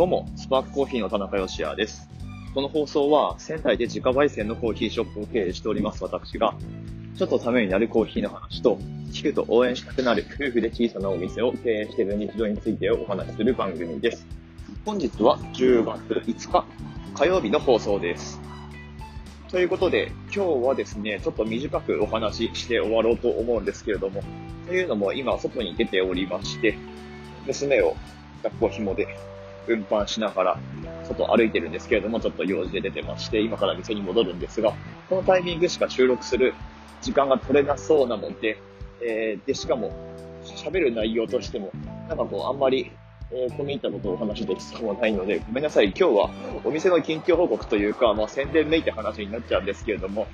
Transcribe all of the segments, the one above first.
どうも、スパークコーヒーの田中義也です。この放送は、仙台で自家焙煎のコーヒーショップを経営しております私が、ちょっとためになるコーヒーの話と、聞くと応援したくなる夫婦で小さなお店を経営している日常についてお話しする番組です。本日は10月5日火曜日の放送です。ということで、今日はですね、ちょっと短くお話しして終わろうと思うんですけれども、というのも今外に出ておりまして、娘を抱っこ紐で運搬しながら外歩いてるんですけれども、ちょっと用事で出てまして、今から店に戻るんですが、このタイミングしか収録する時間が取れなそうなので、えー、で、しかも喋る内容としても、なんかこう、あんまり、えー、込み入ったことをお話しできそうもないので、ごめんなさい。今日はお店の近況報告というか、まあ宣伝めいて話になっちゃうんですけれども、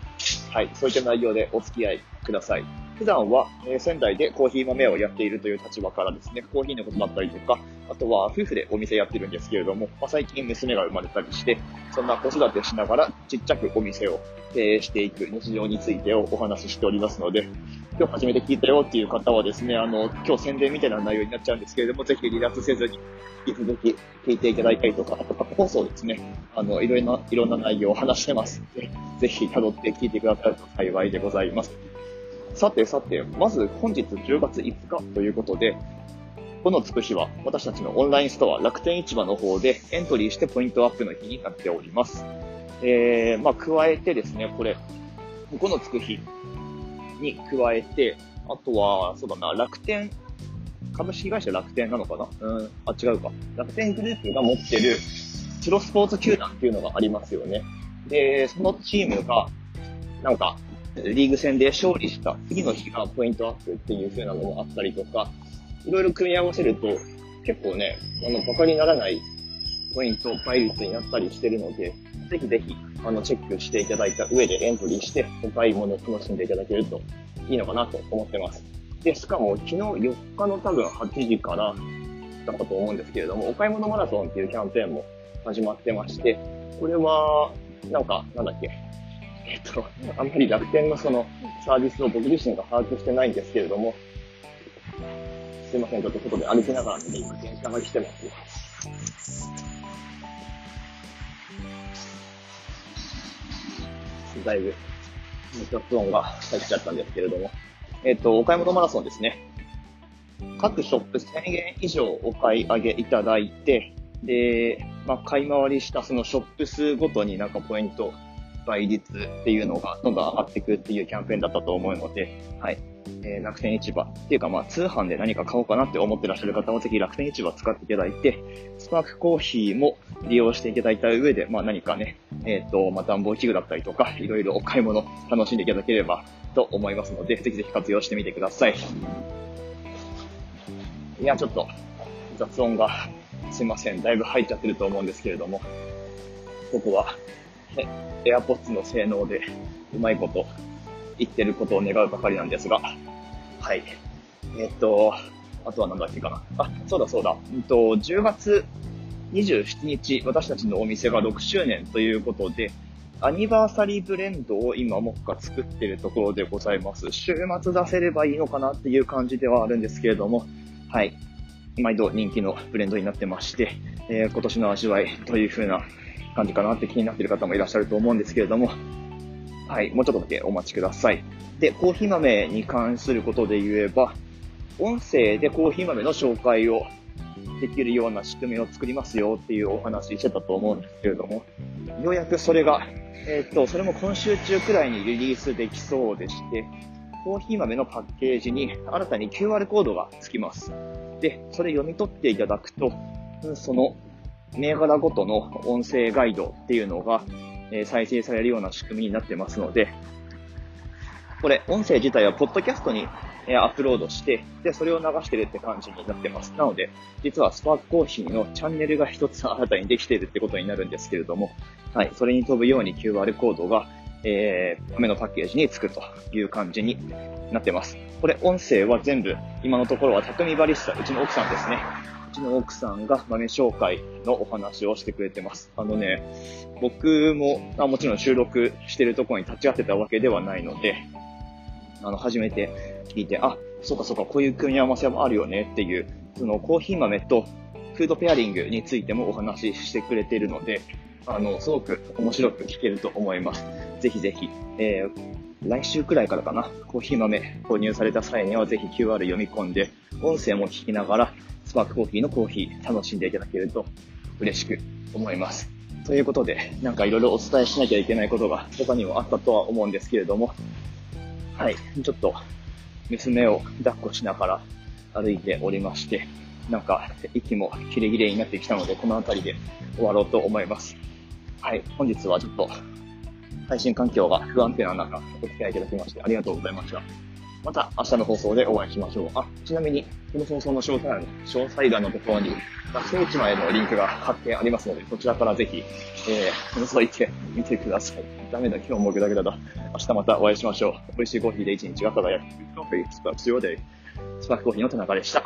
はい、そういった内容でお付き合いください。普段は、え仙台でコーヒー豆をやっているという立場からですね、コーヒーのことだったりとか、あとは夫婦でお店やってるんですけれども、まあ、最近娘が生まれたりして、そんな子育てしながらちっちゃくお店を経営していく日常についてをお話ししておりますので、今日初めて聞いたよっていう方はですね、あの、今日宣伝みたいな内容になっちゃうんですけれども、ぜひ離脱せずに引き続き聞いていただいたりとか、あと過去放送ですね、あの、いろいろな、いろんな内容を話してますので、ぜひ辿って聞いてくださると幸いでございます。さてさて、まず本日10月5日ということで、このつく日は私たちのオンラインストア楽天市場の方でエントリーしてポイントアップの日になっております。えー、まあ加えてですね、これ、このつく日に加えて、あとは、そうだな、楽天、株式会社楽天なのかな？うん、あ、違うか。楽天グループが持ってるプロスポーツ球団っていうのがありますよね。で、そのチームが、なんか、リーグ戦で勝利した次の日がポイントアップっていう風なのもあったりとか、いろいろ組み合わせると、結構ね、あの、馬鹿にならないポイント倍率になったりしてるので、ぜひぜひ、あの、チェックしていただいた上でエントリーして、お買い物を楽しんでいただけるといいのかなと思ってます。で、しかも昨日4日の多分8時からだったと思うんですけれども、お買い物マラソンっていうキャンペーンも始まってまして、これは、なんか、なんだっけ、えっと、あんまり楽天のそのサービスを僕自身が把握してないんですけれども、すいません、ちょっと外で歩きながらで今電車が来てます。だいぶ雑音が入っちゃったんですけれども、えっと、お買い物マラソンですね。各ショップ1000円以上お買い上げいただいて、で、まあ、買い回りしたそのショップ数ごとになんかポイント倍率っていうのがどんどん上がっていくっていうキャンペーンだったと思うので、はい。えー楽天市場っていうかまあ通販で何か買おうかなって思ってらっしゃる方はぜひ楽天市場使っていただいて、スパークコーヒーも利用していただいた上で、まあ何かね、えっ、と、まあ暖房器具だったりとか、いろいろお買い物楽しんでいただければと思いますので、ぜひぜひ活用してみてください。いや、ちょっと雑音がすいません。だいぶ入っちゃってると思うんですけれども、ここは、ね、AirPods の性能でうまいこと言ってることを願うばかりなんですが、はい。えっと、あとは何だっけかな。あ、そうだそうだ。うんと、10月27日、私たちのお店が6周年ということで、アニバーサリーブレンドを今もっか作ってるところでございます。週末出せればいいのかなっていう感じではあるんですけれども、はい。毎度人気のブレンドになってまして、えー今年の味わいという風な感じかなって気になっている方もいらっしゃると思うんですけれども、はい、もうちょっとだけお待ちください。で、コーヒー豆に関することで言えば、音声でコーヒー豆の紹介をできるような仕組みを作りますよっていうお話してたと思うんですけれども、ようやくそれが、えーっと、それも今週中くらいにリリースできそうでして、コーヒー豆のパッケージに新たに QR コードがつきます。で、それ読み取っていただくと、その銘柄ごとの音声ガイドっていうのが、え再生されるような仕組みになってますので、これ、音声自体はポッドキャストにえアップロードして、で、それを流してるって感じになってます。なので、実はスパークコーヒーのチャンネルが一つ新たにできているってことになるんですけれども、はい、それに飛ぶように QR コードが、えー、豆のパッケージにつくという感じになってます。これ、音声は全部、今のところは匠バリスタ、うちの奥さんですね。ちの奥さんが豆紹介のお話をしてくれてます。あのね、僕も、あもちろん収録してるところに立ち会ってたわけではないので、あの、初めて聞いて、あ、そうかそうか、こういう組み合わせもあるよねっていう、そのコーヒー豆とフードペアリングについてもお話ししてくれてるので、あの、すごく面白く聞けると思います。ぜひぜひ、えー、来週くらいからかな、コーヒー豆購入された際にはぜひ QR 読み込んで、音声も聞きながら、パークコーヒーのコーヒー楽しんでいただけると嬉しく思います。ということで、なんかいろいろお伝えしなきゃいけないことが他にもあったとは思うんですけれども、はい、ちょっと娘を抱っこしながら歩いておりまして、なんか息もキレキレになってきたので、この辺りで終わろうと思います。はい、本日はちょっと配信環境が不安定な中、お付き合いいただきましてありがとうございました。また明日の放送でお会いしましょう。あ、ちなみに、この放送の詳細欄、詳細欄のところに、学生市場へのリンクが貼ってありますので、そちらからぜひ、えー、覗いてみてください。ダメだ、今日もグダグダだ。明日またお会いしましょう。美味しいコーヒーで一日が輝く。Coffee Sparks Your Day。スパークコーヒーの田中でした。